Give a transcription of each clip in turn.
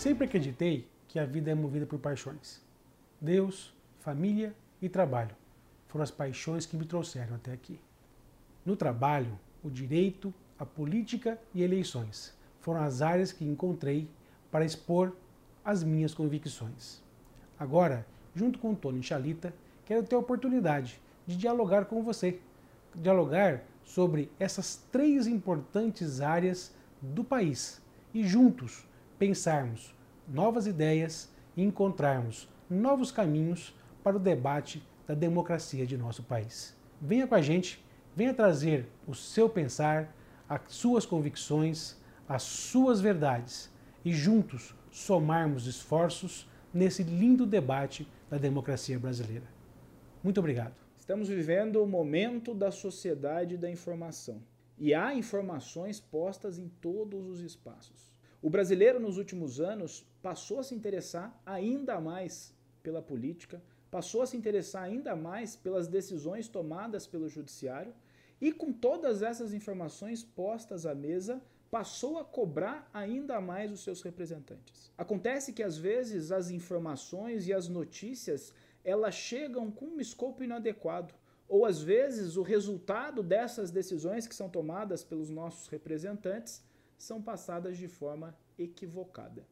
Sempre acreditei que a vida é movida por paixões. Deus, família e trabalho foram as paixões que me trouxeram até aqui. No trabalho, o direito, a política e eleições foram as áreas que encontrei para expor as minhas convicções. Agora, junto com o Tony Chalita, quero ter a oportunidade de dialogar com você, dialogar sobre essas três importantes áreas do país e juntos pensarmos novas ideias e encontrarmos novos caminhos para o debate da democracia de nosso país. Venha com a gente, venha trazer o seu pensar, as suas convicções, as suas verdades e juntos somarmos esforços nesse lindo debate da democracia brasileira. Muito obrigado. Estamos vivendo o momento da sociedade da informação. E há informações postas em todos os espaços. O brasileiro, nos últimos anos, passou a se interessar ainda mais pela política, passou a se interessar ainda mais pelas decisões tomadas pelo judiciário e, com todas essas informações postas à mesa, passou a cobrar ainda mais os seus representantes. Acontece que às vezes as informações e as notícias elas chegam com um escopo inadequado, ou às vezes o resultado dessas decisões que são tomadas pelos nossos representantes são passadas de forma equivocada.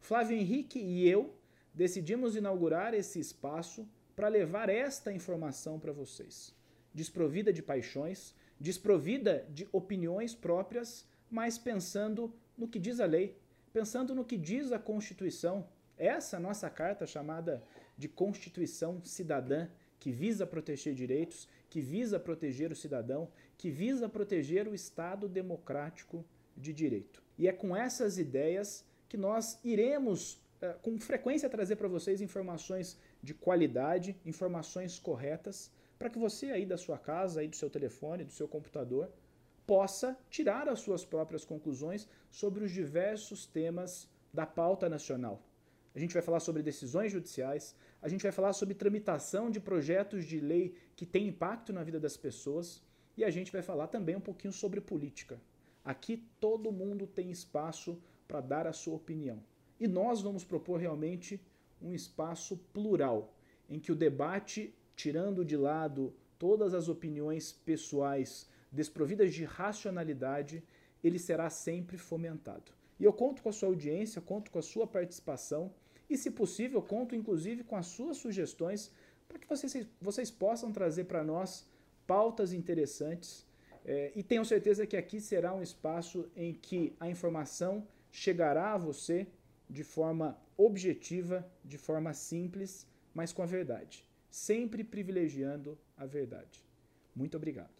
Flávio Henrique e eu decidimos inaugurar esse espaço para levar esta informação para vocês, desprovida de paixões, desprovida de opiniões próprias, mas pensando no que diz a lei, pensando no que diz a Constituição. Essa nossa carta chamada de Constituição Cidadã, que visa proteger direitos, que visa proteger o cidadão, que visa proteger o Estado democrático de direito. E é com essas ideias que nós iremos é, com frequência trazer para vocês informações de qualidade, informações corretas, para que você aí da sua casa, aí do seu telefone, do seu computador, possa tirar as suas próprias conclusões sobre os diversos temas da pauta nacional. A gente vai falar sobre decisões judiciais, a gente vai falar sobre tramitação de projetos de lei que têm impacto na vida das pessoas e a gente vai falar também um pouquinho sobre política. Aqui todo mundo tem espaço para dar a sua opinião. E nós vamos propor realmente um espaço plural, em que o debate, tirando de lado todas as opiniões pessoais desprovidas de racionalidade, ele será sempre fomentado. E eu conto com a sua audiência, conto com a sua participação e, se possível, conto inclusive com as suas sugestões para que vocês, vocês possam trazer para nós pautas interessantes. É, e tenho certeza que aqui será um espaço em que a informação chegará a você de forma objetiva, de forma simples, mas com a verdade. Sempre privilegiando a verdade. Muito obrigado.